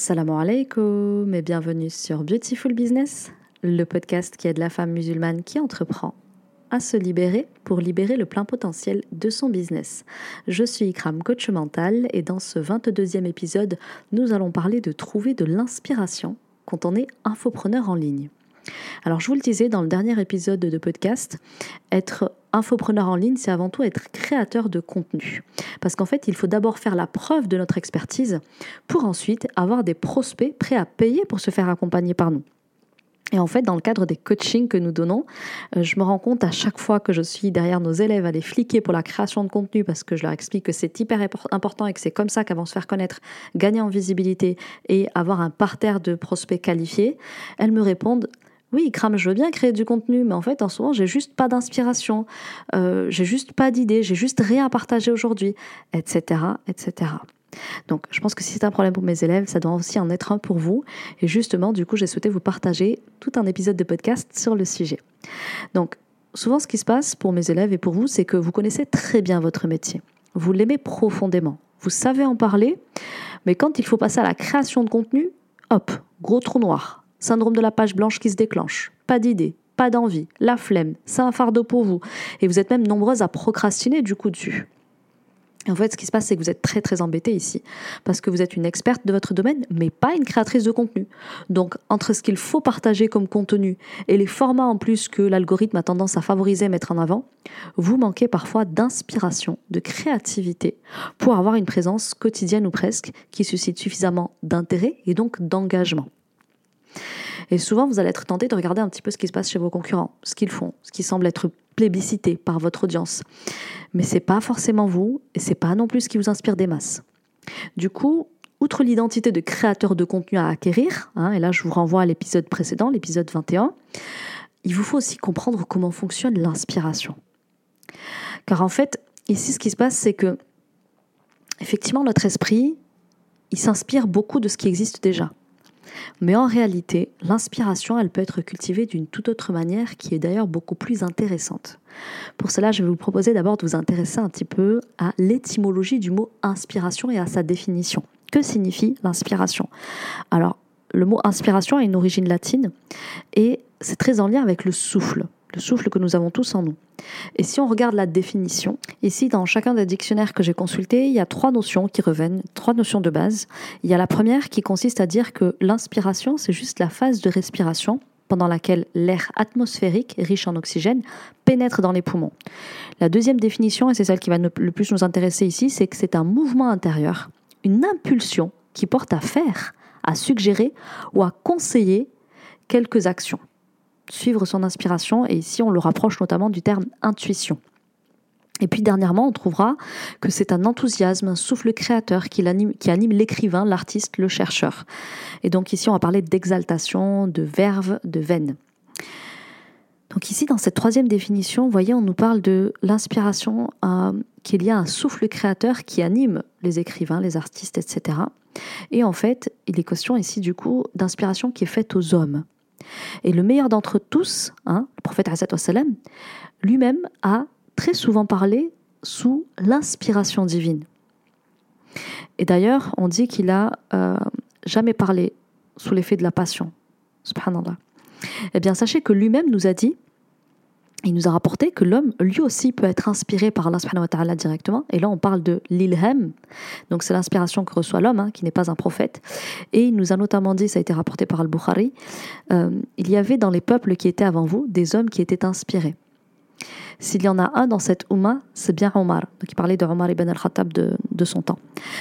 Salam alaikum et bienvenue sur Beautiful Business, le podcast qui aide la femme musulmane qui entreprend à se libérer pour libérer le plein potentiel de son business. Je suis Ikram, coach mental, et dans ce 22e épisode, nous allons parler de trouver de l'inspiration quand on est infopreneur en ligne. Alors, je vous le disais dans le dernier épisode de podcast, être infopreneur en ligne, c'est avant tout être créateur de contenu. Parce qu'en fait, il faut d'abord faire la preuve de notre expertise pour ensuite avoir des prospects prêts à payer pour se faire accompagner par nous. Et en fait, dans le cadre des coachings que nous donnons, euh, je me rends compte à chaque fois que je suis derrière nos élèves à les fliquer pour la création de contenu parce que je leur explique que c'est hyper important et que c'est comme ça qu'avant se faire connaître, gagner en visibilité et avoir un parterre de prospects qualifiés, elles me répondent oui, crame, je veux bien créer du contenu, mais en fait, en ce moment, j'ai juste pas d'inspiration, euh, j'ai juste pas d'idées, j'ai juste rien à partager aujourd'hui, etc., etc. Donc, je pense que si c'est un problème pour mes élèves, ça doit aussi en être un pour vous. Et justement, du coup, j'ai souhaité vous partager tout un épisode de podcast sur le sujet. Donc, souvent, ce qui se passe pour mes élèves et pour vous, c'est que vous connaissez très bien votre métier. Vous l'aimez profondément. Vous savez en parler, mais quand il faut passer à la création de contenu, hop, gros trou noir syndrome de la page blanche qui se déclenche, pas d'idée, pas d'envie, la flemme, c'est un fardeau pour vous. Et vous êtes même nombreuses à procrastiner du coup dessus. En fait, ce qui se passe, c'est que vous êtes très très embêté ici, parce que vous êtes une experte de votre domaine, mais pas une créatrice de contenu. Donc, entre ce qu'il faut partager comme contenu et les formats en plus que l'algorithme a tendance à favoriser et mettre en avant, vous manquez parfois d'inspiration, de créativité, pour avoir une présence quotidienne ou presque qui suscite suffisamment d'intérêt et donc d'engagement. Et souvent, vous allez être tenté de regarder un petit peu ce qui se passe chez vos concurrents, ce qu'ils font, ce qui semble être plébiscité par votre audience. Mais c'est pas forcément vous, et c'est pas non plus ce qui vous inspire des masses. Du coup, outre l'identité de créateur de contenu à acquérir, hein, et là je vous renvoie à l'épisode précédent, l'épisode 21, il vous faut aussi comprendre comment fonctionne l'inspiration. Car en fait, ici ce qui se passe, c'est que effectivement notre esprit, il s'inspire beaucoup de ce qui existe déjà. Mais en réalité, l'inspiration, elle peut être cultivée d'une toute autre manière qui est d'ailleurs beaucoup plus intéressante. Pour cela, je vais vous proposer d'abord de vous intéresser un petit peu à l'étymologie du mot inspiration et à sa définition. Que signifie l'inspiration? Alors, le mot inspiration a une origine latine et c'est très en lien avec le souffle le souffle que nous avons tous en nous. Et si on regarde la définition, ici dans chacun des dictionnaires que j'ai consultés, il y a trois notions qui reviennent, trois notions de base. Il y a la première qui consiste à dire que l'inspiration, c'est juste la phase de respiration pendant laquelle l'air atmosphérique, riche en oxygène, pénètre dans les poumons. La deuxième définition, et c'est celle qui va le plus nous intéresser ici, c'est que c'est un mouvement intérieur, une impulsion qui porte à faire, à suggérer ou à conseiller quelques actions suivre son inspiration, et ici on le rapproche notamment du terme intuition. Et puis dernièrement, on trouvera que c'est un enthousiasme, un souffle créateur qui anime, l'écrivain, l'artiste, le chercheur. Et donc ici, on va parler d'exaltation, de verve, de veine. Donc ici, dans cette troisième définition, vous voyez, on nous parle de l'inspiration, euh, qu'il y a un souffle créateur qui anime les écrivains, les artistes, etc. Et en fait, il est question ici du coup d'inspiration qui est faite aux hommes. Et le meilleur d'entre tous, hein, le prophète lui-même a très souvent parlé sous l'inspiration divine. Et d'ailleurs, on dit qu'il a euh, jamais parlé sous l'effet de la passion. Subhanallah. Eh bien, sachez que lui-même nous a dit il nous a rapporté que l'homme, lui aussi, peut être inspiré par Allah subhanahu wa ta'ala directement. Et là, on parle de l'ilham. Donc, c'est l'inspiration que reçoit l'homme, hein, qui n'est pas un prophète. Et il nous a notamment dit, ça a été rapporté par Al-Bukhari, euh, il y avait dans les peuples qui étaient avant vous des hommes qui étaient inspirés. S'il y en a un dans cette Ummah, c'est bien Omar. Donc, il parlait de Omar ibn al-Khattab de, de, son temps.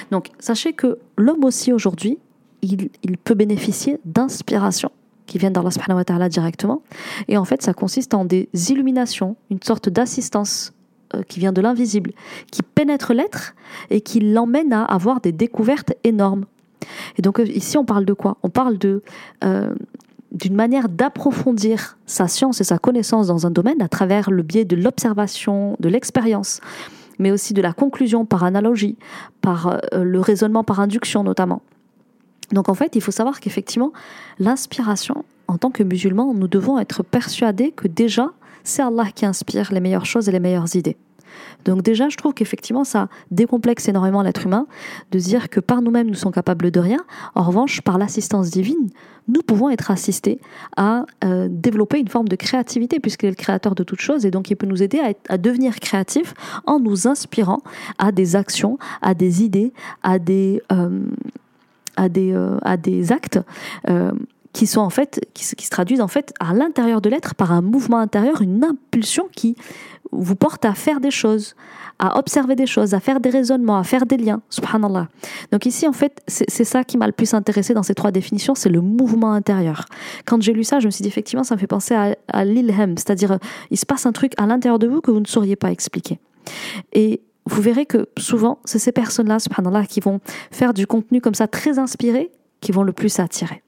Donc, sachez que l'homme aussi, aujourd'hui, il, il peut bénéficier d'inspiration qui viennent d'Allah subhanahu wa ta'ala directement. Et en fait, ça consiste en des illuminations, une sorte d'assistance euh, qui vient de l'invisible, qui pénètre l'être et qui l'emmène à avoir des découvertes énormes. Et donc euh, ici, on parle de quoi? On parle de euh, d'une manière d'approfondir sa science et sa connaissance dans un domaine à travers le biais de l'observation, de l'expérience, mais aussi de la conclusion par analogie, par le raisonnement par induction notamment. Donc en fait, il faut savoir qu'effectivement, l'inspiration, en tant que musulmans, nous devons être persuadés que déjà, c'est Allah qui inspire les meilleures choses et les meilleures idées. Donc déjà, je trouve qu'effectivement, ça décomplexe énormément l'être humain de dire que par nous-mêmes, nous sommes capables de rien. En revanche, par l'assistance divine, nous pouvons être assistés à euh, développer une forme de créativité, puisqu'il est le créateur de toutes choses, et donc il peut nous aider à, devenir créatifs en nous inspirant à des actions, à des idées, à des, euh, à des, euh, à des actes qui sont en fait qui, se traduisent en fait à l'intérieur de l'être par un mouvement intérieur, une impulsion qui vous porte à faire des choses, à observer des choses, à faire des raisonnements, à faire des liens. Subhanallah. Donc ici, en fait, c'est ça qui m'a le plus intéressé dans ces trois définitions, c'est le mouvement intérieur. Quand j'ai lu ça, je me suis dit effectivement, ça me fait penser à, à l'ilhem, c'est-à-dire euh, il se passe un truc à l'intérieur de vous que vous ne sauriez pas expliquer. Et vous verrez que souvent, c'est ces personnes-là, subhanallah, qui vont faire du contenu comme ça très inspiré, qui vont le plus attirer.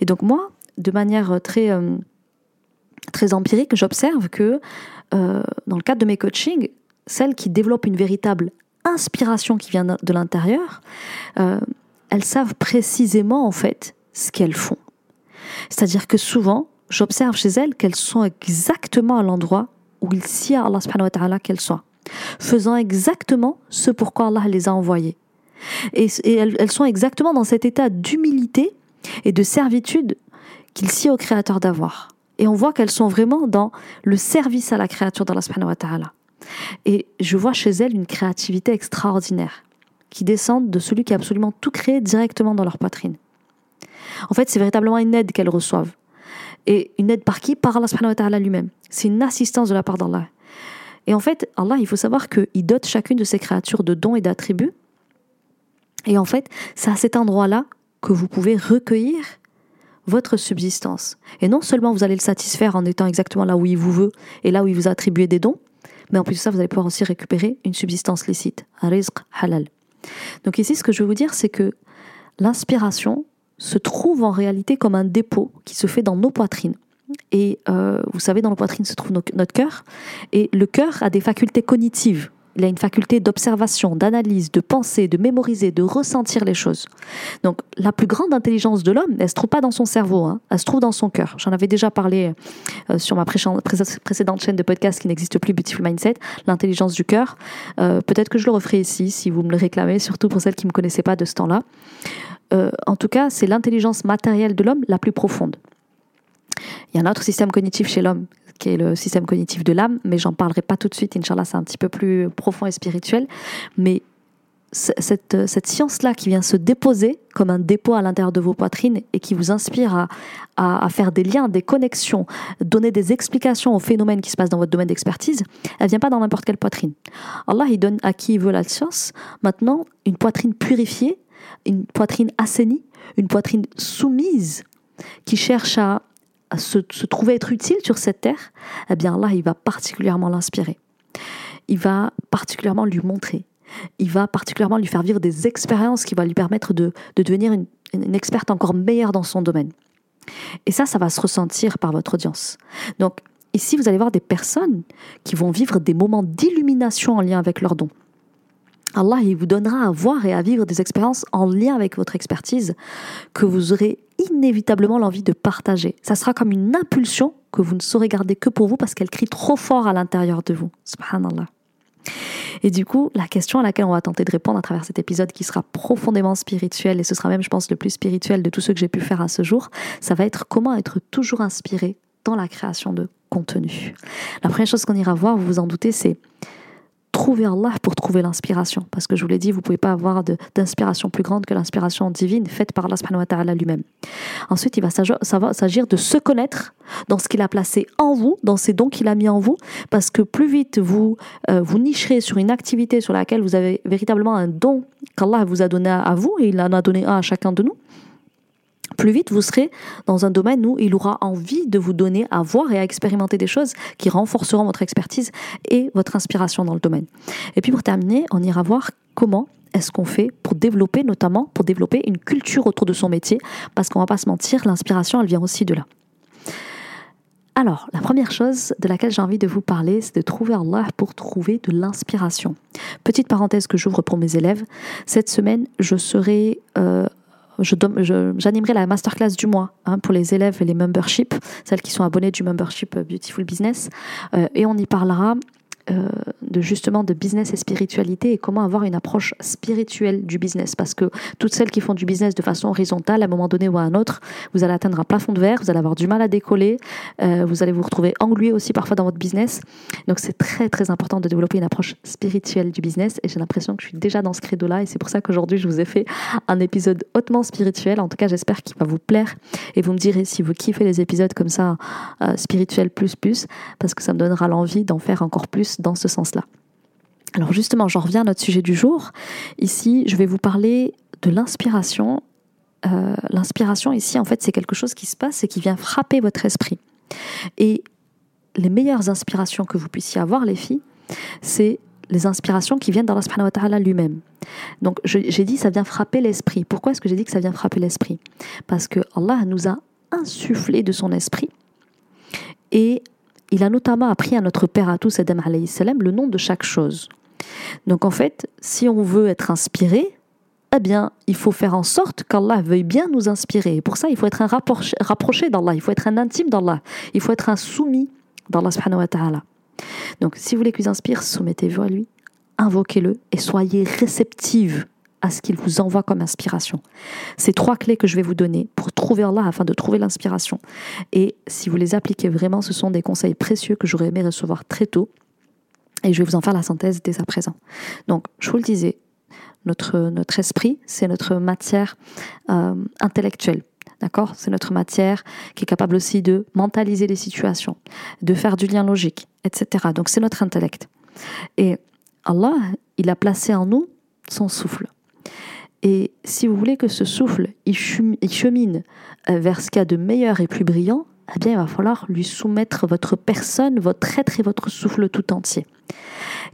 Et donc moi, de manière très, euh, très empirique, j'observe que euh, dans le cadre de mes coachings, celles qui développent une véritable inspiration qui vient de l'intérieur, euh, elles savent précisément en fait ce qu'elles font. C'est-à-dire que souvent, j'observe chez elles qu'elles sont exactement à l'endroit où il s'y a Allah subhanahu wa ta'ala qu'elles soient, faisant exactement ce pourquoi Allah les a envoyées. Et, elles, sont exactement dans cet état d'humilité et de servitude qu'il s'y au Créateur d'avoir. Et on voit qu'elles sont vraiment dans le service à la créature d'Allah wa. Et je vois chez elles une créativité extraordinaire qui descend de celui qui a absolument tout créé directement dans leur poitrine. En fait, c'est véritablement une aide qu'elles reçoivent. Et une aide par qui? Par Allah lui-même. C'est une assistance de la part d'Allah. Et en fait, Allah, il faut savoir qu'il dote chacune de ses créatures de dons et d'attributs. Et en fait, c'est à cet endroit-là que vous pouvez recueillir votre subsistance. Et non seulement vous allez le satisfaire en étant exactement là où il vous veut et là où il vous a attribué des dons, mais en plus de ça, vous allez pouvoir aussi récupérer une subsistance licite, un rizq halal. Donc ici, ce que je veux vous dire, c'est que l'inspiration se trouve en réalité comme un dépôt qui se fait dans nos poitrines. Et euh, vous savez, dans nos poitrines se trouve notre cœur. Et le cœur a des facultés cognitives il a une faculté d'observation, d'analyse, de penser, de mémoriser, de ressentir les choses. Donc la plus grande intelligence de l'homme, elle se trouve pas dans son cerveau, hein, elle se trouve dans son cœur. J'en avais déjà parlé euh, sur ma précédente chaîne de podcast qui n'existe plus, Beautiful Mindset, l'intelligence du cœur. Euh, peut-être que je le referai ici si vous me le réclamez, surtout pour celles qui ne me connaissaient pas de ce temps-là. En tout cas, c'est l'intelligence matérielle de l'homme la plus profonde. Il y a un autre système cognitif chez l'homme qui est le système cognitif de l'âme, mais j'en parlerai pas tout de suite, Inch'Allah, c'est un petit peu plus profond et spirituel. Mais cette, science-là qui vient se déposer comme un dépôt à l'intérieur de vos poitrines et qui vous inspire à, faire des liens, des connexions, donner des explications aux phénomènes qui se passent dans votre domaine d'expertise, elle vient pas dans n'importe quelle poitrine. Allah, il donne à qui il veut la science maintenant une poitrine purifiée, une poitrine assainie, une poitrine soumise qui cherche à se, se, trouver être utile sur cette terre, eh bien Allah, il va particulièrement l'inspirer. Il va particulièrement lui montrer. Il va particulièrement lui faire vivre des expériences qui vont lui permettre de, de devenir une, une, experte encore meilleure dans son domaine. Et ça, ça va se ressentir par votre audience. Donc, ici, vous allez voir des personnes qui vont vivre des moments d'illumination en lien avec leurs dons. Allah il vous donnera à voir et à vivre des expériences en lien avec votre expertise que vous aurez inévitablement l'envie de partager. Ça sera comme une impulsion que vous ne saurez garder que pour vous parce qu'elle crie trop fort à l'intérieur de vous. Subhanallah. Et du coup, la question à laquelle on va tenter de répondre à travers cet épisode qui sera profondément spirituel, et ce sera même, je pense, le plus spirituel de tous ceux que j'ai pu faire à ce jour, ça va être comment être toujours inspiré dans la création de contenu. La première chose qu'on ira voir, vous vous en doutez, c'est trouver Allah pour trouver l'inspiration. Parce que je vous l'ai dit, vous ne pouvez pas avoir d'inspiration plus grande que l'inspiration divine faite par Allah lui-même. Ensuite, il va s'agir de se connaître dans ce qu'il a placé en vous, dans ces dons qu'il a mis en vous, parce que plus vite vous euh, vous nicherez sur une activité sur laquelle vous avez véritablement un don qu'Allah vous a donné à vous, et il en a donné un à chacun de nous, plus vite vous serez dans un domaine où il aura envie de vous donner à voir et à expérimenter des choses qui renforceront votre expertise et votre inspiration dans le domaine. Et puis pour terminer, on ira voir comment est-ce qu'on fait pour développer, notamment pour développer une culture autour de son métier, parce qu'on va pas se mentir, l'inspiration, elle vient aussi de là. Alors, la première chose de laquelle j'ai envie de vous parler, c'est de trouver Allah pour trouver de l'inspiration. Petite parenthèse que j'ouvre pour mes élèves. Cette semaine, je serai euh, j'animerai la masterclass du mois hein, pour les élèves et les memberships, celles qui sont abonnées du membership Beautiful Business. Euh, et on y parlera euh, de justement de business et spiritualité et comment avoir une approche spirituelle du business. Parce que toutes celles qui font du business de façon horizontale, à un moment donné ou à un autre, vous allez atteindre un plafond de verre, vous allez avoir du mal à décoller, euh, vous allez vous retrouver englué aussi parfois dans votre business. Donc c'est très très important de développer une approche spirituelle du business et j'ai l'impression que je suis déjà dans ce credo-là et c'est pour ça qu'aujourd'hui je vous ai fait un épisode hautement spirituel. En tout cas, j'espère qu'il va vous plaire et vous me direz si vous kiffez les épisodes comme ça, euh, spirituels plus plus, parce que ça me donnera l'envie d'en faire encore plus dans ce sens-là. Alors justement, j'en reviens à notre sujet du jour. Ici, je vais vous parler de l'inspiration. Euh, l'inspiration ici, en fait, c'est quelque chose qui se passe et qui vient frapper votre esprit. Et les meilleures inspirations que vous puissiez avoir, les filles, c'est les inspirations qui viennent d'Allah subhanahu wa lui-même. Donc j'ai dit ça vient frapper l'esprit. Pourquoi est-ce que j'ai dit que ça vient frapper l'esprit? Parce que Allah nous a insufflé de son esprit et il a notamment appris à notre père à tous, Adam salam, le nom de chaque chose. Donc en fait, si on veut être inspiré, eh bien, il faut faire en sorte qu'Allah veuille bien nous inspirer. Et pour ça, il faut être un rapproché d'Allah, il faut être un intime d'Allah, il faut être un soumis d'Allah subhanahu wa ta'ala. Donc, si vous voulez qu'il vous inspire, soumettez-vous à lui, invoquez-le et soyez réceptive à ce qu'il vous envoie comme inspiration. C'est trois clés que je vais vous donner pour trouver Allah afin de trouver l'inspiration. Et si vous les appliquez vraiment, ce sont des conseils précieux que j'aurais aimé recevoir très tôt. Et je vais vous en faire la synthèse dès à présent. Donc, je vous le disais, notre, notre esprit, c'est notre matière euh, intellectuelle. D'accord? C'est notre matière qui est capable aussi de mentaliser les situations, de faire du lien logique, etc. Donc, c'est notre intellect. Et Allah, il a placé en nous son souffle. Et si vous voulez que ce souffle il chemine euh, vers ce qu'il y a de meilleur et plus brillant, eh bien, il va falloir lui soumettre votre personne, votre être et votre souffle tout entier.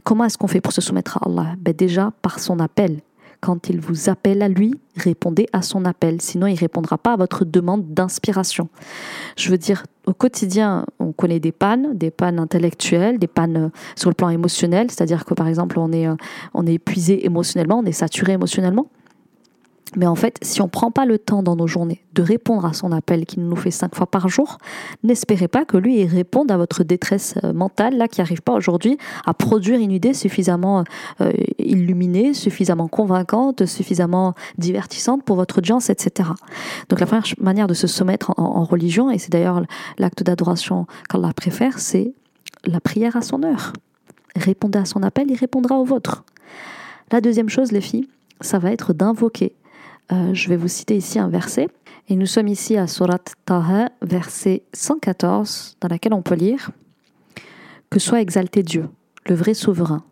Comment est-ce qu'on fait pour se soumettre à Allah? Ben Déjà par son appel. Quand il vous appelle à lui, répondez à son appel. Sinon, il ne répondra pas à votre demande d'inspiration. Je veux dire, au quotidien, on connaît des pannes, des pannes intellectuelles, des pannes euh, sur le plan émotionnel. C'est-à-dire que, par exemple, on est, euh, on est épuisé émotionnellement, on est saturé émotionnellement. Mais en fait, si on ne prend pas le temps dans nos journées de répondre à son appel qu'il nous fait cinq fois par jour, n'espérez pas que lui réponde à votre détresse euh, mentale, là, qui n'arrive pas aujourd'hui à produire une idée suffisamment euh, illuminée, suffisamment convaincante, suffisamment divertissante pour votre audience, etc. Donc la première manière de se soumettre en, religion, et c'est d'ailleurs l'acte d'adoration qu'Allah préfère, c'est la prière à son heure. Répondez à son appel, il répondra au vôtre. La deuxième chose, les filles, ça va être d'invoquer euh, je vais vous citer ici un verset. Et nous sommes ici à Surat Taha, verset 114, dans laquelle on peut lire Que soit exalté Dieu, le vrai souverain.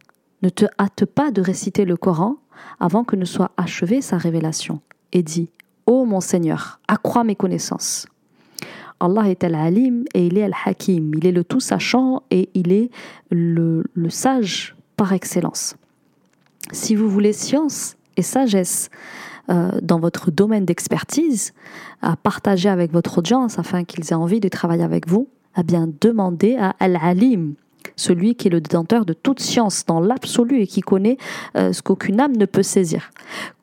Ne te hâte pas de réciter le Coran avant que ne soit achevée sa révélation. Et dis Ô mon Seigneur, accrois mes connaissances. Allah est Al-Alim et il est Al-Hakim. Il est le tout sachant et il est le sage par excellence. Si vous voulez science et sagesse, euh, dans votre domaine d'expertise, à partager avec votre audience afin qu'ils aient envie de travailler avec vous, à bien demander à Al-Alim, celui qui est le détenteur de toute science dans l'absolu et qui connaît euh, ce qu'aucune âme ne peut saisir.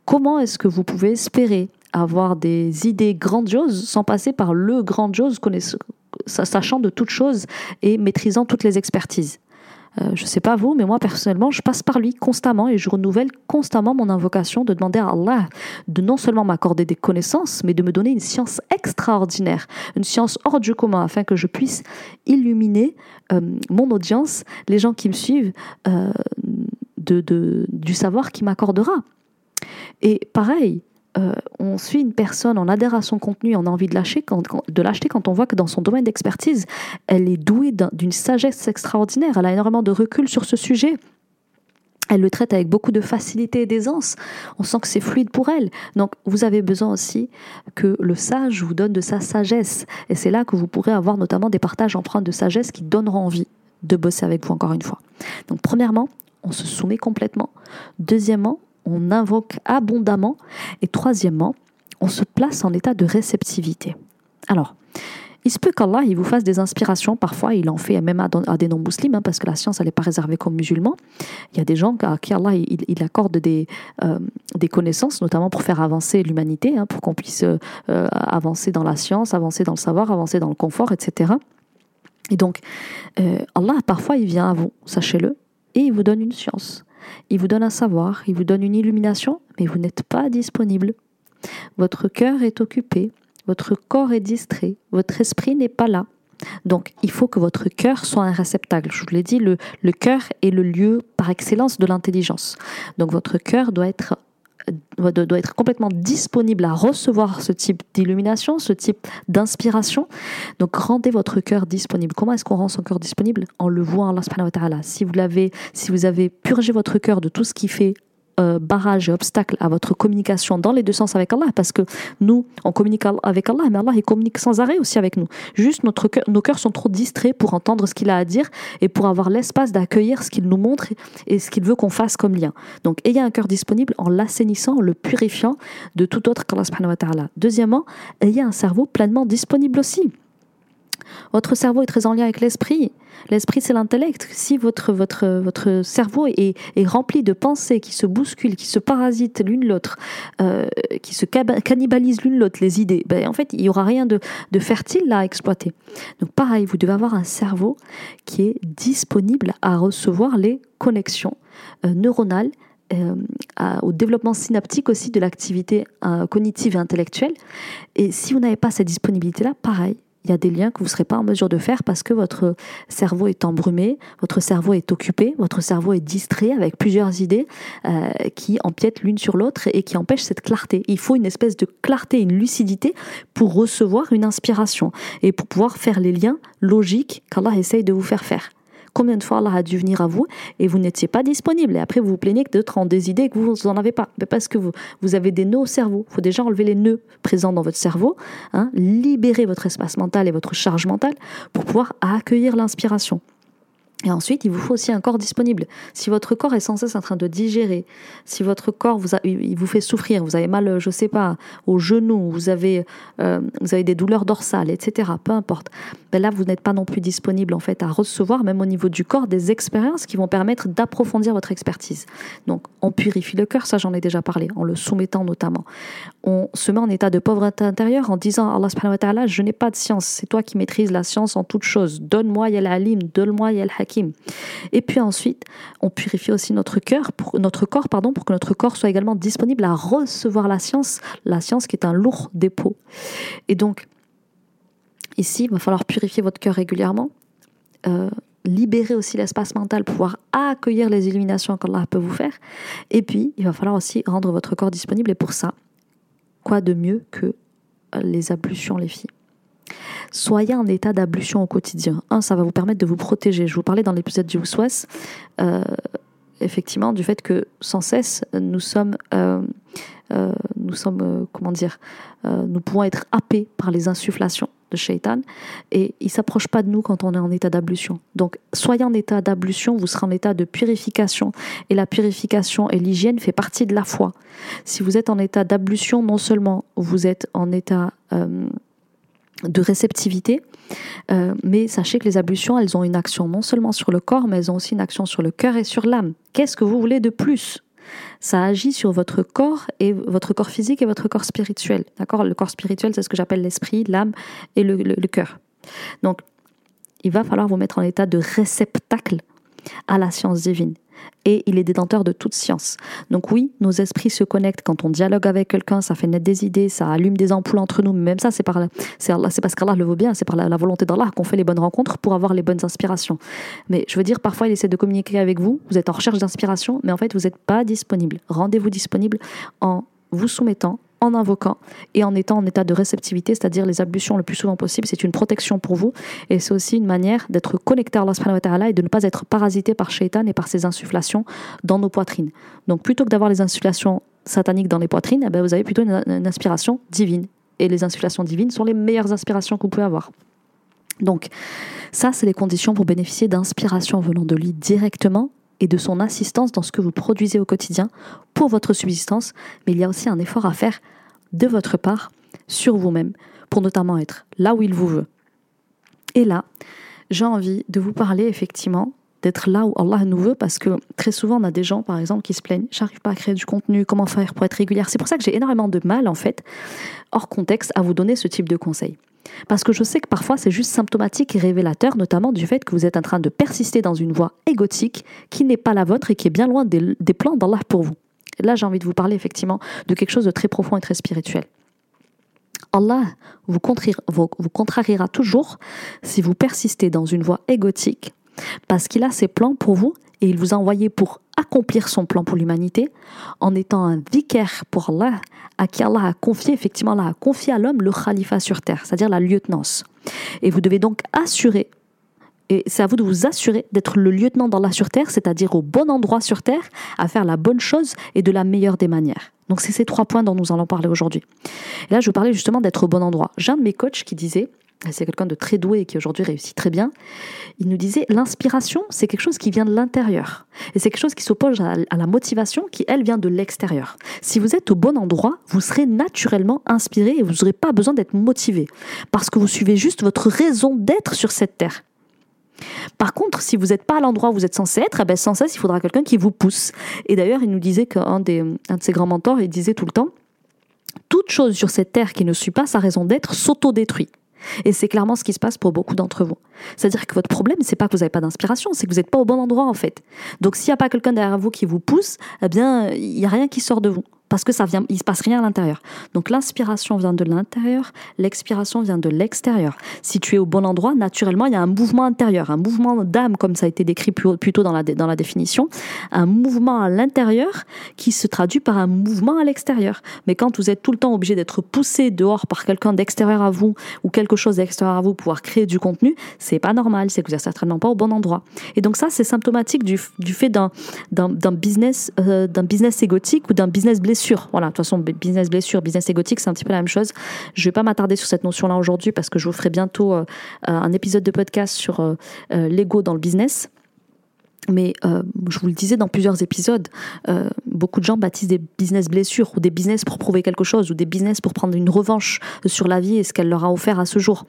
Comment est-ce que vous pouvez espérer avoir des idées grandioses sans passer par le grandiose sachant de toutes choses et maîtrisant toutes les expertises? Euh, je ne sais pas vous, mais moi personnellement, je passe par lui constamment et je renouvelle constamment mon invocation de demander à Allah de non seulement m'accorder des connaissances, mais de me donner une science extraordinaire, une science hors du commun, afin que je puisse illuminer euh, mon audience, les gens qui me suivent, euh, du savoir qu'il m'accordera. Et pareil, euh, on suit une personne, on adhère à son contenu, on a envie de l'acheter quand, on voit que dans son domaine d'expertise, elle est douée d'une sagesse extraordinaire, elle a énormément de recul sur ce sujet. Elle le traite avec beaucoup de facilité et d'aisance. On sent que c'est fluide pour elle. Donc, vous avez besoin aussi que le sage vous donne de sa sagesse. Et c'est là que vous pourrez avoir notamment des partages empreints de sagesse qui donneront envie de bosser avec vous encore une fois. Donc, premièrement, on se soumet complètement. Deuxièmement, on invoque abondamment. Et troisièmement, on se place en état de réceptivité. Alors, il se peut qu'Allah il vous fasse des inspirations, parfois il en fait même à, des non-musulmans, hein, parce que la science elle n'est pas réservée qu'aux musulmans. Il y a des gens à qui Allah il, accorde des, euh, des connaissances, notamment pour faire avancer l'humanité, hein, pour qu'on puisse euh, avancer dans la science, avancer dans le savoir, avancer dans le confort, etc. Et donc, euh, Allah parfois il vient à vous, sachez-le, et il vous donne une science. Il vous donne un savoir, il vous donne une illumination, mais vous n'êtes pas disponible. Votre cœur est occupé, votre corps est distrait, votre esprit n'est pas là. Donc, il faut que votre cœur soit un réceptacle. Je vous l'ai dit, le, le cœur est le lieu par excellence de l'intelligence. Donc, votre cœur doit être doit être complètement disponible à recevoir ce type d'illumination, ce type d'inspiration. Donc rendez votre cœur disponible. Comment est-ce qu'on rend son cœur disponible? En le voyant Allah subhanahu wa. Si vous l'avez, si vous avez purgé votre cœur de tout ce qui fait euh, barrage et obstacle à votre communication dans les deux sens avec Allah, parce que nous, on communique avec Allah, mais Allah, il communique sans arrêt aussi avec nous. Juste, notre nos cœurs sont trop distraits pour entendre ce qu'il a à dire et pour avoir l'espace d'accueillir ce qu'il nous montre et ce qu'il veut qu'on fasse comme lien. Donc, ayez un cœur disponible en l'assainissant, en le purifiant de tout autre qu'Allah subhanahu wa ta'ala. Deuxièmement, ayez un cerveau pleinement disponible aussi. Votre cerveau est très en lien avec l'esprit. L'esprit, c'est l'intellect. Si votre, votre, votre cerveau est, rempli de pensées qui se bousculent, qui se parasitent l'une l'autre, euh, qui se cannibalisent l'une l'autre, les idées, ben, en fait, il n'y aura rien de, fertile à exploiter. Donc, pareil, vous devez avoir un cerveau qui est disponible à recevoir les connexions euh, neuronales euh, au développement synaptique aussi de l'activité cognitive et intellectuelle. Et si vous n'avez pas cette disponibilité-là, pareil, il y a des liens que vous ne serez pas en mesure de faire parce que votre cerveau est embrumé, votre cerveau est occupé, votre cerveau est distrait avec plusieurs idées euh, qui empiètent l'une sur l'autre et qui empêchent cette clarté. Il faut une espèce de clarté, une lucidité pour recevoir une inspiration et pour pouvoir faire les liens logiques qu'Allah essaye de vous faire faire. Combien de fois Allah a dû venir à vous et vous n'étiez pas disponible Et après, vous vous plaignez que d'autres ont des idées que vous n'en avez pas. Mais parce que vous, vous avez des nœuds au cerveau. Il faut déjà enlever les nœuds présents dans votre cerveau, hein, libérer votre espace mental et votre charge mentale pour pouvoir accueillir l'inspiration. Et ensuite, il vous faut aussi un corps disponible. Si votre corps est sans cesse en train de digérer, si votre corps vous, il vous fait souffrir, vous avez mal, je sais pas, au genou, vous avez, euh, vous avez des douleurs dorsales, etc., peu importe, ben là, vous n'êtes pas non plus disponible en fait à recevoir, même au niveau du corps, des expériences qui vont permettre d'approfondir votre expertise. Donc, on purifie le cœur, ça j'en ai déjà parlé, en le soumettant notamment. On se met en état de pauvreté intérieure en disant Allah je n'ai pas de science, c'est toi qui maîtrises la science en toutes choses. Donne-moi ya alim, donne-moi ya hakim et puis ensuite, on purifie aussi notre cœur, notre corps, pardon, pour que notre corps soit également disponible à recevoir la science, la science qui est un lourd dépôt. Et donc, ici, il va falloir purifier votre cœur régulièrement. Euh, libérer aussi l'espace mental pouvoir accueillir les illuminations qu'Allah peut vous faire. Et puis, il va falloir aussi rendre votre corps disponible. Et pour ça, quoi de mieux que les ablutions, les filles? Soyez en état d'ablution au quotidien. Un, ça va vous permettre de vous protéger. Je vous parlais dans l'épisode du Ouswas, euh, effectivement, du fait que sans cesse, nous sommes, euh, euh, nous sommes, comment dire, nous pouvons être happés par les insufflations de Shaitan et il s'approche pas de nous quand on est en état d'ablution. Donc soyez en état d'ablution, vous serez en état de purification et la purification et l'hygiène fait partie de la foi. Si vous êtes en état d'ablution, non seulement vous êtes en état de réceptivité. Euh, mais sachez que les ablutions, elles ont une action non seulement sur le corps, mais elles ont aussi une action sur le cœur et sur l'âme. Qu'est-ce que vous voulez de plus? Ça agit sur votre corps et votre corps physique et votre corps spirituel. D'accord? Le corps spirituel, c'est ce que j'appelle l'esprit, l'âme et le, le cœur. Donc, il va falloir vous mettre en état de réceptacle à la science divine et il est détenteur de toute science. Donc oui, nos esprits se connectent quand on dialogue avec quelqu'un, ça fait naître des idées, ça allume des ampoules entre nous, mais même ça, c'est par c'est parce qu'Allah le veut bien, c'est par la, volonté d'Allah qu'on fait les bonnes rencontres pour avoir les bonnes inspirations. Mais je veux dire, parfois il essaie de communiquer avec vous, vous êtes en recherche d'inspiration, mais en fait vous n'êtes pas disponible. Rendez-vous disponible en vous soumettant en invoquant et en étant en état de réceptivité, c'est-à-dire les ablutions le plus souvent possible. C'est une protection pour vous et c'est aussi une manière d'être connecté à Allah et de ne pas être parasité par Shaitan et par ses insufflations dans nos poitrines. Donc plutôt que d'avoir les insufflations sataniques dans les poitrines, eh ben, vous avez plutôt une, inspiration divine. Et les insufflations divines sont les meilleures inspirations que vous pouvez avoir. Donc, ça, c'est les conditions pour bénéficier d'inspiration venant de lui directement et de son assistance dans ce que vous produisez au quotidien pour votre subsistance, mais il y a aussi un effort à faire de votre part sur vous-même pour notamment être là où il vous veut. Et là, j'ai envie de vous parler effectivement d'être là où Allah nous veut parce que très souvent on a des gens par exemple qui se plaignent j'arrive pas à créer du contenu comment faire pour être régulière? C'est pour ça que j'ai énormément de mal en fait hors contexte à vous donner ce type de conseils parce que je sais que parfois c'est juste symptomatique et révélateur notamment du fait que vous êtes en train de persister dans une voie égotique qui n'est pas la vôtre et qui est bien loin des, des plans d'Allah pour vous. Là j'ai envie de vous parler effectivement de quelque chose de très profond et très spirituel. Allah vous, contrariera toujours si vous persistez dans une voie égotique parce qu'il a ses plans pour vous et il vous a envoyé pour accomplir son plan pour l'humanité en étant un vicaire pour Allah à qui Allah a confié, effectivement, Allah a confié à l'homme le khalifa sur terre, c'est-à-dire la lieutenance. Et vous devez donc assurer, et c'est à vous de vous assurer d'être le lieutenant d'Allah sur terre, c'est-à-dire au bon endroit sur terre, à faire la bonne chose et de la meilleure des manières. Donc c'est ces trois points dont nous allons parler aujourd'hui. Et là, je vous parlais justement d'être au bon endroit. J'ai un de mes coachs qui disait, c'est quelqu'un de très doué et qui aujourd'hui réussit très bien, il nous disait l'inspiration, c'est quelque chose qui vient de l'intérieur. Et c'est quelque chose qui s'oppose à, la motivation qui, elle, vient de l'extérieur. Si vous êtes au bon endroit, vous serez naturellement inspiré et vous n'aurez pas besoin d'être motivé. Parce que vous suivez juste votre raison d'être sur cette terre. Par contre, si vous n'êtes pas à l'endroit où vous êtes censé être, eh ben, sans cesse, il faudra quelqu'un qui vous pousse. Et d'ailleurs, il nous disait qu'un des, de ses grands mentors, il disait tout le temps, toute chose sur cette terre qui ne suit pas sa raison d'être s'autodétruit. Et c'est clairement ce qui se passe pour beaucoup d'entre vous. C'est-à-dire que votre problème, c'est pas que vous n'avez pas d'inspiration, c'est que vous n'êtes pas au bon endroit en fait. Donc s'il n'y a pas quelqu'un derrière vous qui vous pousse, eh bien, il n'y a rien qui sort de vous parce que ça vient, il se passe rien à l'intérieur. Donc l'inspiration vient de l'intérieur, l'expiration vient de l'extérieur. Si tu es au bon endroit, naturellement, il y a un mouvement intérieur, un mouvement d'âme, comme ça a été décrit plus tôt dans la, dans la définition, un mouvement à l'intérieur qui se traduit par un mouvement à l'extérieur. Mais quand vous êtes tout le temps obligé d'être poussé dehors par quelqu'un d'extérieur à vous ou quelque chose d'extérieur à vous pour pouvoir créer du contenu, c'est pas normal, c'est que vous n'êtes certainement pas au bon endroit. Et donc ça, c'est symptomatique du, du fait d'un business, euh, d'un business égotique ou d'un business blessé voilà, de toute façon, business blessure, business égotique, c'est un petit peu la même chose. Je vais pas m'attarder sur cette notion-là aujourd'hui parce que je vous ferai bientôt euh, euh, un épisode de podcast sur euh, l'ego dans le business. Mais je vous le disais dans plusieurs épisodes, beaucoup de gens baptisent des business blessures ou des business pour prouver quelque chose ou des business pour prendre une revanche sur la vie et ce qu'elle leur a offert à ce jour.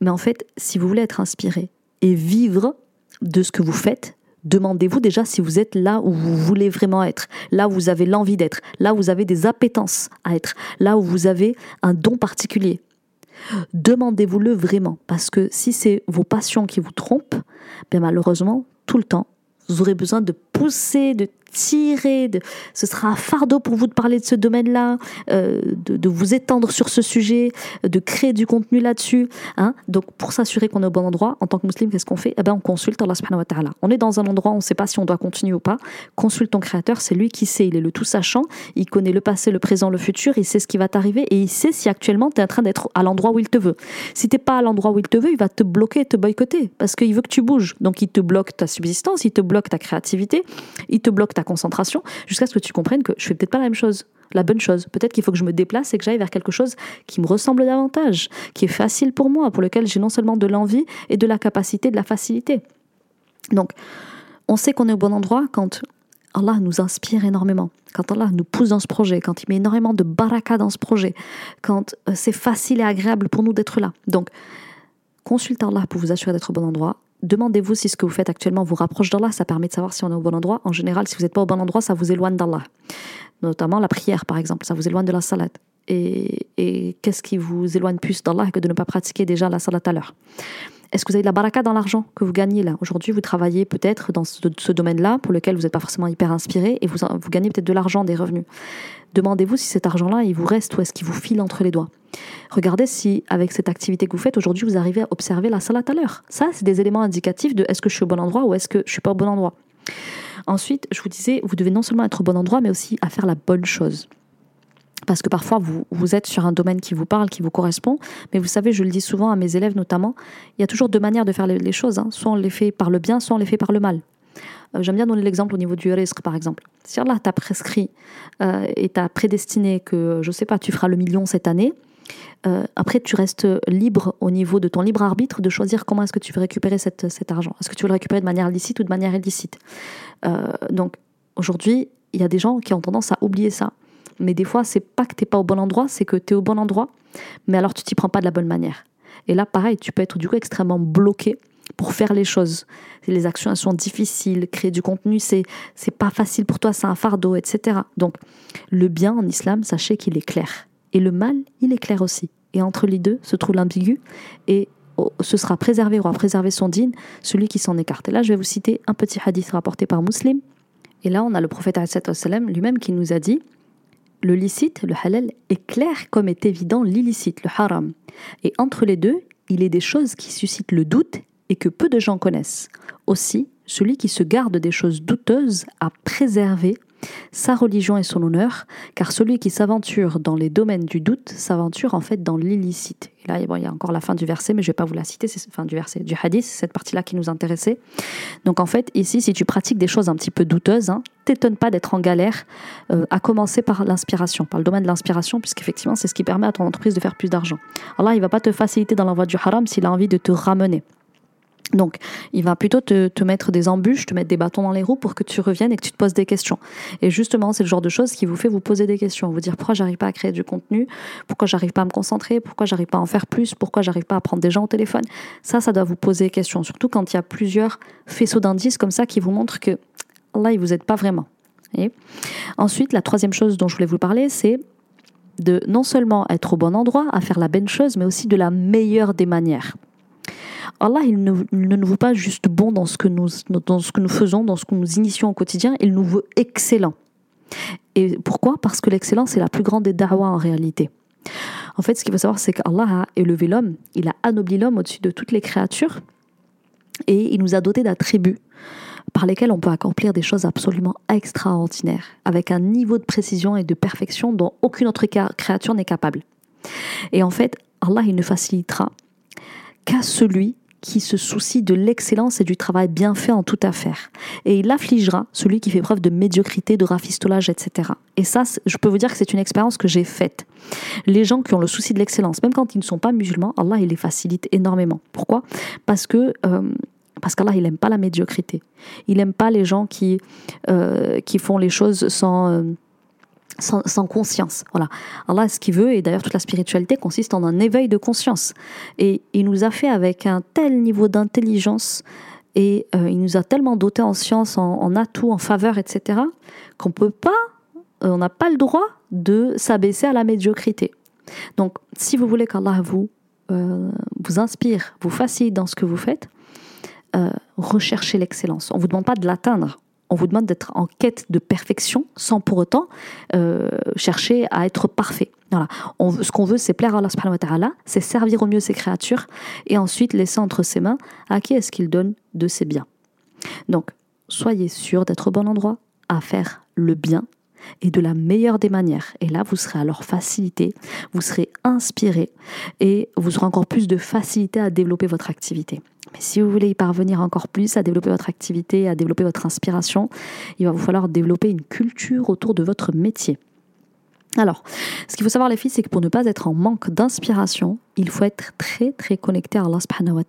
Mais en fait, si vous voulez être inspiré et vivre de ce que vous faites, Demandez-vous déjà si vous êtes là où vous voulez vraiment être, là où vous avez l'envie d'être, là où vous avez des appétences à être, là où vous avez un don particulier. Demandez-vous-le vraiment, parce que si c'est vos passions qui vous trompent, bien malheureusement, tout le temps, vous aurez besoin de pousser, de tirer, ce sera un fardeau pour vous de parler de ce domaine-là, euh, de, vous étendre sur ce sujet, de créer du contenu là-dessus. Hein. Donc pour s'assurer qu'on est au bon endroit, en tant que musulman, qu'est-ce qu'on fait? Eh ben, On consulte Allah subhanahu wa ta'ala. On est dans un endroit, on ne sait pas si on doit continuer ou pas. Consulte ton créateur, c'est lui qui sait, il est le tout sachant, il connaît le passé, le présent, le futur, il sait ce qui va t'arriver et il sait si actuellement tu es en train d'être à l'endroit où il te veut. Si tu pas à l'endroit où il te veut, il va te bloquer, te boycotter parce qu'il veut que tu bouges. Donc il te bloque ta subsistance, il te bloque ta créativité, il te bloque ta concentration jusqu'à ce que tu comprennes que je fais peut-être pas la même chose la bonne chose. Peut-être qu'il faut que je me déplace et que j'aille vers quelque chose qui me ressemble davantage, qui est facile pour moi, pour lequel j'ai non seulement de l'envie et de la capacité, de la facilité. Donc, on sait qu'on est au bon endroit quand Allah nous inspire énormément, quand Allah nous pousse dans ce projet, quand il met énormément de baraka dans ce projet, quand euh, c'est facile et agréable pour nous d'être là. Donc, consultez Allah pour vous assurer d'être au bon endroit demandez-vous si ce que vous faites actuellement vous rapproche d'Allah, ça permet de savoir si on est au bon endroit. En général, si vous n'êtes pas au bon endroit, ça vous éloigne d'Allah. Notamment la prière, par exemple, ça vous éloigne de la salat. Et, qu'est-ce qui vous éloigne plus d'Allah que de ne pas pratiquer déjà la salat à l'heure? Est-ce que vous avez de la baraka dans l'argent que vous gagnez là? Aujourd'hui, vous travaillez peut-être dans ce, domaine-là pour lequel vous n'êtes pas forcément hyper inspiré et vous, gagnez peut-être de l'argent, des revenus. Demandez-vous si cet argent-là, il vous reste ou est-ce qu'il vous file entre les doigts? Regardez si, avec cette activité que vous faites aujourd'hui, vous arrivez à observer la salat à l'heure. Ça, c'est des éléments indicatifs de est-ce que je suis au bon endroit ou est-ce que je suis pas au bon endroit. Ensuite, je vous disais, vous devez non seulement être au bon endroit, mais aussi à faire la bonne chose. Parce que parfois, vous, vous êtes sur un domaine qui vous parle, qui vous correspond. Mais vous savez, je le dis souvent à mes élèves notamment, il y a toujours deux manières de faire les, choses. Hein. Soit on les fait par le bien, soit on les fait par le mal. Euh, j'aime bien donner l'exemple au niveau du risque, par exemple. Si Allah t'a prescrit euh, et t'a prédestiné que, je sais pas, tu feras le million cette année, euh, après, tu restes libre au niveau de ton libre arbitre de choisir comment est-ce que tu veux récupérer cet argent. Est-ce que tu veux le récupérer de manière licite ou de manière illicite? Donc, aujourd'hui, il y a des gens qui ont tendance à oublier ça. Mais des fois, c'est pas que tu n'es pas au bon endroit, c'est que tu es au bon endroit, mais alors tu t'y prends pas de la bonne manière. Et là, pareil, tu peux être du coup extrêmement bloqué pour faire les choses. Les actions elles sont difficiles, créer du contenu c'est c'est pas facile pour toi, c'est un fardeau, etc. Donc le bien en islam, sachez qu'il est clair et le mal, il est clair aussi. Et entre les deux se trouve l'ambigu et oh, ce sera préservé, aura préservé son dîne, celui qui s'en écarte. Et là, je vais vous citer un petit hadith rapporté par Muslim. Et là, on a le prophète lui-même qui nous a dit le licite, le halal, est clair comme est évident l'illicite, le haram. Et entre les deux, il est des choses qui suscitent le doute et que peu de gens connaissent. Aussi, celui qui se garde des choses douteuses a préservé sa religion et son honneur, car celui qui s'aventure dans les domaines du doute s'aventure en fait dans l'illicite. Et là, il y a encore la fin du verset, mais je ne vais pas vous la citer, c'est fin du verset du hadith, c'est cette partie-là qui nous intéressait. Donc en fait, ici, si tu pratiques des choses un petit peu douteuses, hein, t'étonne pas d'être en galère, euh, à commencer par l'inspiration, par le domaine de l'inspiration, puisqu'effectivement, c'est ce qui permet à ton entreprise de faire plus d'argent. Allah, il va pas te faciliter dans l'envoi du haram s'il a envie de te ramener. Donc, il va plutôt te, mettre des embûches, te mettre des bâtons dans les roues pour que tu reviennes et que tu te poses des questions. Et justement, c'est le genre de choses qui vous fait vous poser des questions, vous dire pourquoi j'arrive pas à créer du contenu, pourquoi j'arrive pas à me concentrer, pourquoi j'arrive pas à en faire plus, pourquoi j'arrive pas à prendre des gens au téléphone. Ça, ça doit vous poser des questions, surtout quand il y a plusieurs faisceaux d'indices comme ça qui vous montrent que là, il vous aide pas vraiment. Ensuite, la troisième chose dont je voulais vous parler, c'est de non seulement être au bon endroit, à faire la bonne chose, mais aussi de la meilleure des manières. Allah, il ne, nous veut pas juste bon dans ce, que nous, dans ce que nous faisons, dans ce que nous initions au quotidien, il nous veut excellent. Et pourquoi? Parce que l'excellence est la plus grande des da'wah en réalité. En fait, ce qu'il faut savoir, c'est qu'Allah a élevé l'homme, il a anobli l'homme au-dessus de toutes les créatures, et il nous a doté d'attributs par lesquels on peut accomplir des choses absolument extraordinaires, avec un niveau de précision et de perfection dont aucune autre créature n'est capable. Et en fait, Allah, il ne facilitera qu'à celui qui se soucie de l'excellence et du travail bien fait en toute affaire. Et il affligera celui qui fait preuve de médiocrité, de rafistolage, etc. Et ça, je peux vous dire que c'est une expérience que j'ai faite. Les gens qui ont le souci de l'excellence, même quand ils ne sont pas musulmans, Allah, il les facilite énormément. Pourquoi? Parce que... Euh, qu'Allah, il n'aime pas la médiocrité. Il n'aime pas les gens qui, euh, qui font les choses sans... Euh, sans, conscience. Voilà. Allah, ce qu'il veut, et d'ailleurs toute la spiritualité consiste en un éveil de conscience. Et il nous a fait avec un tel niveau d'intelligence et euh, il nous a tellement doté en science, en, en atout, en faveur, etc., qu'on peut pas, euh, on n'a pas le droit de s'abaisser à la médiocrité. Donc, si vous voulez qu'Allah vous, euh, vous inspire, vous facilite dans ce que vous faites, recherchez l'excellence. On ne vous demande pas de l'atteindre, on vous demande d'être en quête de perfection sans pour autant euh, chercher à être parfait. Voilà. ce qu'on veut, c'est plaire à Allah c'est servir au mieux ses créatures et ensuite laisser entre ses mains à qui est-ce qu'il donne de ses biens. Donc, soyez sûr d'être au bon endroit, à faire le bien et de la meilleure des manières. Et là, vous serez alors facilité, vous serez inspiré et vous aurez encore plus de facilité à développer votre activité. Mais si vous voulez y parvenir encore plus, à développer votre activité, à développer votre inspiration, il va vous falloir développer une culture autour de votre métier. Alors, ce qu'il faut savoir les filles, c'est que pour ne pas être en manque d'inspiration, il faut être très très connecté à Allah subhanahu.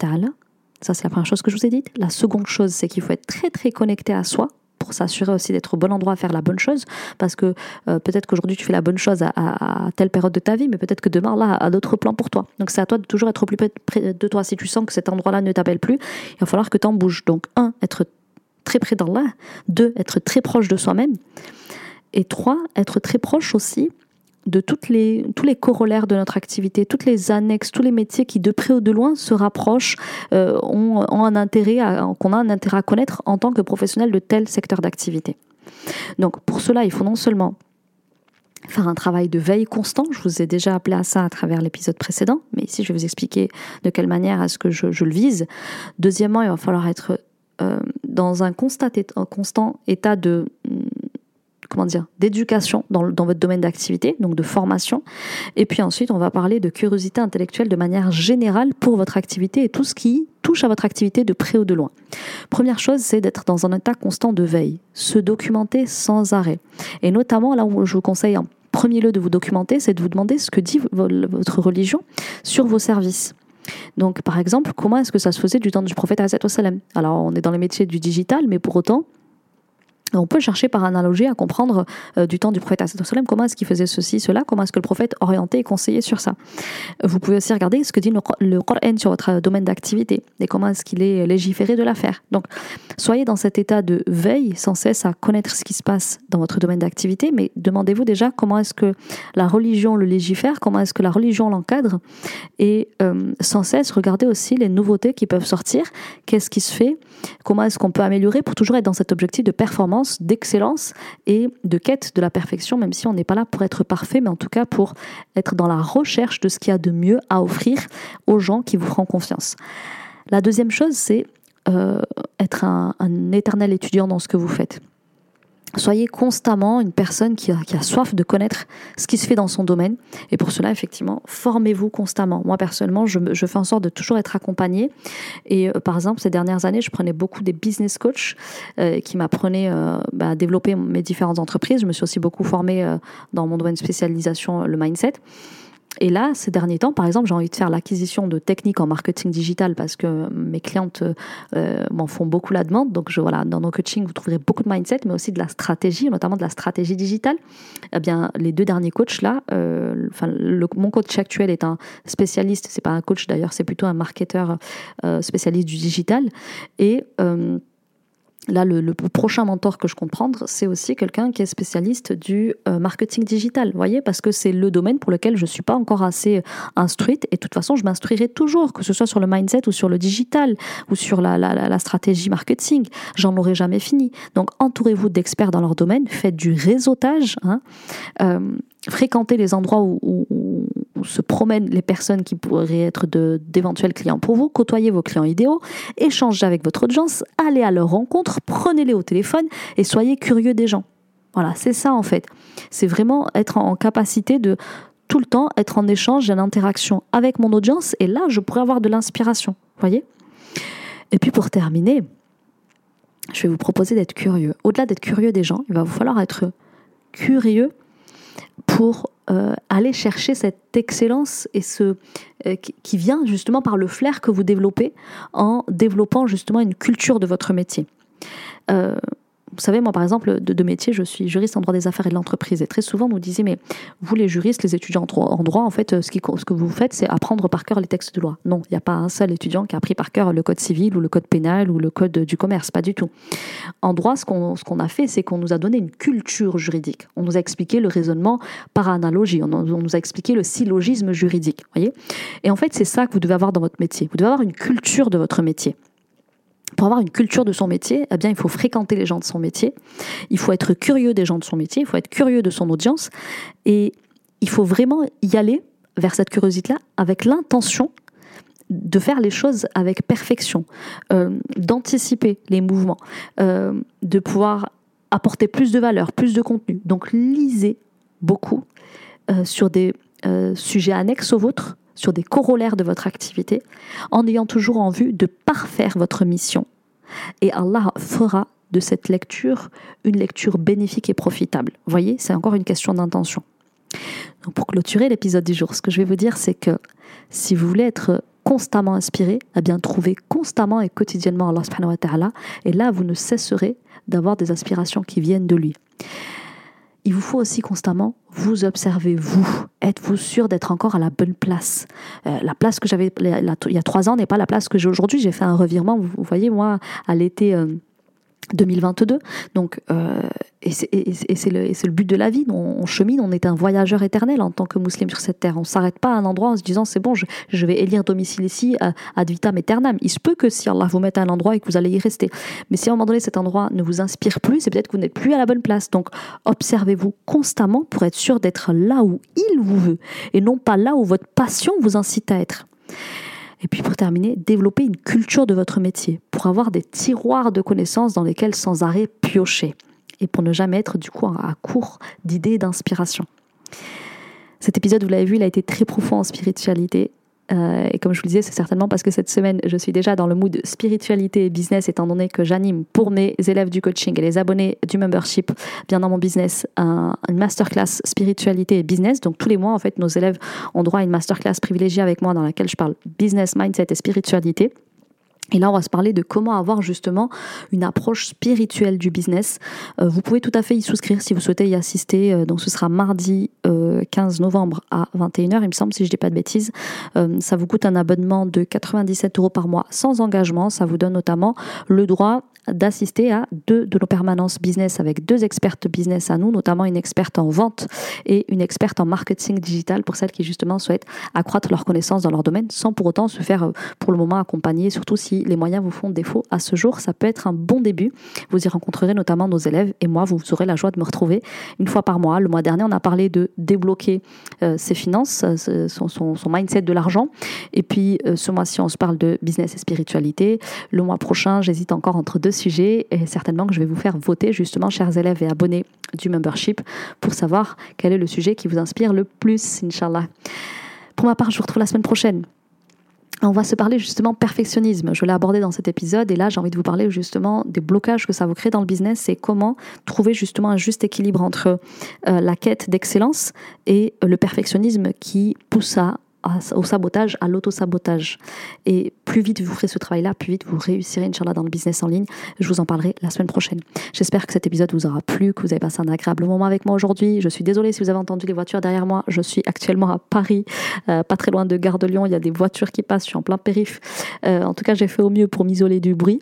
Ça, c'est la première chose que je vous ai dite. La seconde chose, c'est qu'il faut être très très connecté à soi pour s'assurer aussi d'être au bon endroit à faire la bonne chose. Parce que euh, peut-être qu'aujourd'hui tu fais la bonne chose à, telle période de ta vie, mais peut-être que demain, là, a d'autres plans pour toi. Donc c'est à toi de toujours être plus près de toi. Si tu sens que cet endroit-là ne t'appelle plus, il va falloir que tu en bouges. Donc, un, être très près d'Allah. Deux, être très proche de soi-même. Et trois, être très proche aussi de tous les corollaires de notre activité, toutes les annexes, tous les métiers qui de près ou de loin se rapprochent, euh, ont, un intérêt, qu'on a un intérêt à connaître en tant que professionnel de tel secteur d'activité. Donc pour cela, il faut non seulement faire un travail de veille constant, je vous ai déjà appelé à ça à travers l'épisode précédent, mais ici je vais vous expliquer de quelle manière est-ce que je, le vise. Deuxièmement, il va falloir être euh, dans un constant état de comment dire, d'éducation dans, votre domaine d'activité, donc de formation. Et puis ensuite, on va parler de curiosité intellectuelle de manière générale pour votre activité et tout ce qui touche à votre activité de près ou de loin. Première chose, c'est d'être dans un état constant de veille, se documenter sans arrêt. Et notamment, là où je vous conseille en premier lieu de vous documenter, c'est de vous demander ce que dit votre religion sur vos services. Donc, par exemple, comment est-ce que ça se faisait du temps du prophète Alors, on est dans les métiers du digital, mais pour autant, on peut chercher par analogie à comprendre euh, du temps du prophète comment est-ce qu'il faisait ceci, cela, comment est-ce que le prophète orientait et conseillait sur ça? Vous pouvez aussi regarder ce que dit le Coran sur votre domaine d'activité et comment est-ce qu'il est légiféré de l'affaire. Donc, soyez dans cet état de veille sans cesse à connaître ce qui se passe dans votre domaine d'activité, mais demandez-vous déjà comment est-ce que la religion le légifère, comment est-ce que la religion l'encadre et euh, sans cesse regardez aussi les nouveautés qui peuvent sortir, qu'est-ce qui se fait, comment est-ce qu'on peut améliorer pour toujours être dans cet objectif de performance? D'excellence et de quête de la perfection, même si on n'est pas là pour être parfait, mais en tout cas pour être dans la recherche de ce qu'il y a de mieux à offrir aux gens qui vous feront confiance. La deuxième chose, c'est euh, être un éternel étudiant dans ce que vous faites. Soyez constamment une personne qui a, soif de connaître ce qui se fait dans son domaine. Et pour cela, effectivement, formez-vous constamment. Moi, personnellement, je, fais en sorte de toujours être accompagnée. Et euh, par exemple, ces dernières années, je prenais beaucoup des business coachs euh, qui m'apprenaient euh, bah, à développer mes différentes entreprises. Je me suis aussi beaucoup formée dans mon domaine de spécialisation, le mindset. Et là, ces derniers temps, par exemple, j'ai envie de faire l'acquisition de techniques en marketing digital parce que mes clientes euh, m'en font beaucoup la demande. Donc, voilà, dans nos coachings, vous trouverez beaucoup de mindset, mais aussi de la stratégie, notamment de la stratégie digitale. Eh bien, les deux derniers coachs là, euh, mon coach actuel est un spécialiste, c'est pas un coach d'ailleurs, c'est plutôt un marketeur euh, spécialiste du digital. Et Là, le, prochain mentor que je compte prendre, c'est aussi quelqu'un qui est spécialiste du euh, marketing digital, voyez, parce que c'est le domaine pour lequel je ne suis pas encore assez euh, instruite, et de toute façon, je m'instruirai toujours, que ce soit sur le mindset ou sur le digital, ou sur la, stratégie marketing, j'en aurai jamais fini. Donc, entourez-vous d'experts dans leur domaine, faites du réseautage, hein, euh, fréquentez les endroits où, se promènent les personnes qui pourraient être d'éventuels clients pour vous, côtoyez vos clients idéaux, échangez avec votre audience, allez à leur rencontre, prenez-les au téléphone et soyez curieux des gens. Voilà, c'est ça en fait. C'est vraiment être en capacité de tout le temps être en échange et en interaction avec mon audience et là, je pourrais avoir de l'inspiration. Voyez? Et puis pour terminer, je vais vous proposer d'être curieux. Au-delà d'être curieux des gens, il va vous falloir être curieux pour euh, aller chercher cette excellence et ce euh, qui vient justement par le flair que vous développez en développant justement une culture de votre métier. Euh, vous savez, moi, par exemple, de, métier, je suis juriste en droit des affaires et de l'entreprise. Et très souvent, on nous disait, mais vous, les juristes, les étudiants en droit, en fait, ce, que vous faites, c'est apprendre par cœur les textes de loi. Non, il n'y a pas un seul étudiant qui a appris par cœur le code civil ou le code pénal ou le code du commerce, pas du tout. En droit, ce qu'on a fait, c'est qu'on nous a donné une culture juridique. On nous a expliqué le raisonnement par analogie. On, on nous a expliqué le syllogisme juridique. Voyez? Et en fait, c'est ça que vous devez avoir dans votre métier. Vous devez avoir une culture de votre métier pour avoir une culture de son métier, eh bien, il faut fréquenter les gens de son métier, il faut être curieux des gens de son métier, il faut être curieux de son audience, et il faut vraiment y aller vers cette curiosité-là avec l'intention de faire les choses avec perfection, euh, d'anticiper les mouvements, euh, de pouvoir apporter plus de valeur, plus de contenu. Donc lisez beaucoup euh, sur des sujets annexes aux vôtres, sur des corollaires de votre activité, en ayant toujours en vue de parfaire votre mission. Et Allah fera de cette lecture une lecture bénéfique et profitable. Voyez, c'est encore une question d'intention. Donc pour clôturer l'épisode du jour, ce que je vais vous dire, c'est que si vous voulez être constamment inspiré, eh bien trouvez constamment et quotidiennement Allah wa ta'ala, et là vous ne cesserez d'avoir des aspirations qui viennent de lui il vous faut aussi constamment vous observer, vous. Êtes-vous sûr d'être encore à la bonne place? Euh, La place que j'avais il y a trois ans n'est pas la place que j'ai aujourd'hui. J'ai fait un revirement, vous, voyez, moi, à l'été. Euh, 2022. Donc, euh, et c'est le, le, but de la vie. On, chemine, on est un voyageur éternel en tant que musulman sur cette terre. On ne s'arrête pas à un endroit en se disant c'est bon, je, vais élire domicile ici ad vitam aeternam. Il se peut que si Allah vous mette à un endroit et que vous allez y rester. Mais si à un moment donné cet endroit ne vous inspire plus, c'est peut-être que vous n'êtes plus à la bonne place. Donc, observez-vous constamment pour être sûr d'être là où il vous veut et non pas là où votre passion vous incite à être. Et puis pour terminer, développer une culture de votre métier pour avoir des tiroirs de connaissances dans lesquels sans arrêt piocher et pour ne jamais être du coup à court d'idées et d'inspiration. Cet épisode, vous l'avez vu, il a été très profond en spiritualité. Euh, et comme je vous le disais, c'est certainement parce que cette semaine, je suis déjà dans le mood spiritualité et business, étant donné que j'anime pour mes élèves du coaching et les abonnés du membership, bien dans mon business, un, une masterclass spiritualité et business. Donc tous les mois, en fait, nos élèves ont droit à une masterclass privilégiée avec moi dans laquelle je parle business, mindset et spiritualité. Et là, on va se parler de comment avoir justement une approche spirituelle du business. Euh, vous pouvez tout à fait y souscrire si vous souhaitez y assister. Euh, donc, ce sera mardi 15 euh, novembre à 21h, il me semble, si je ne dis pas de bêtises. ça vous coûte un abonnement de 97 euros par mois sans engagement. Ça vous donne notamment le droit d'assister à deux de nos permanences business avec deux expertes business à nous, notamment une experte en vente et une experte en marketing digital pour celles qui justement souhaitent accroître leurs connaissances dans leur domaine sans pour autant se faire pour le moment accompagner, surtout si les moyens vous font défaut à ce jour, ça peut être un bon début. Vous y rencontrerez notamment nos élèves et moi, vous aurez la joie de me retrouver une fois par mois. Le mois dernier, on a parlé de débloquer euh, ses finances, euh, son, mindset de l'argent. Et puis euh, ce mois-ci, on se parle de business et spiritualité. Le mois prochain, j'hésite encore entre deux sujets et certainement que je vais vous faire voter justement, chers élèves et abonnés du membership, pour savoir quel est le sujet qui vous inspire le plus, Inch'Allah. Pour ma part, je vous retrouve la semaine prochaine on va se parler justement perfectionnisme. Je l'ai abordé dans cet épisode et là j'ai envie de vous parler justement des blocages que ça vous crée dans le business et comment trouver justement un juste équilibre entre euh, la quête d'excellence et le perfectionnisme qui pousse à au sabotage, à l'auto-sabotage. Et plus vite vous ferez ce travail-là, plus vite vous réussirez, Inch'Allah, dans le business en ligne. Je vous en parlerai la semaine prochaine. J'espère que cet épisode vous aura plu, que vous avez passé un agréable moment avec moi aujourd'hui. Je suis désolée si vous avez entendu les voitures derrière moi. Je suis actuellement à Paris, euh, pas très loin de Gare de Lyon. Il y a des voitures qui passent, je suis en plein périph. Euh, en tout cas, j'ai fait au mieux pour m'isoler du bruit.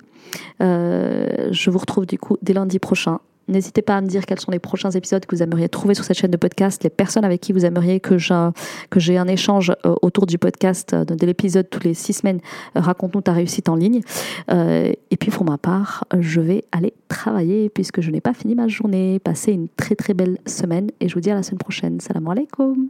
Euh, je vous retrouve du coup dès lundi prochain N'hésitez pas à me dire quels sont les prochains épisodes que vous aimeriez trouver sur cette chaîne de podcast, les personnes avec qui vous aimeriez que j'ai un échange euh, autour du podcast, euh, de l'épisode tous les six semaines. Euh, raconte-nous ta réussite en ligne. et puis pour ma part, je vais aller travailler puisque je n'ai pas fini ma journée. Passez une très très belle semaine et je vous dis à la semaine prochaine. Salam alaikum.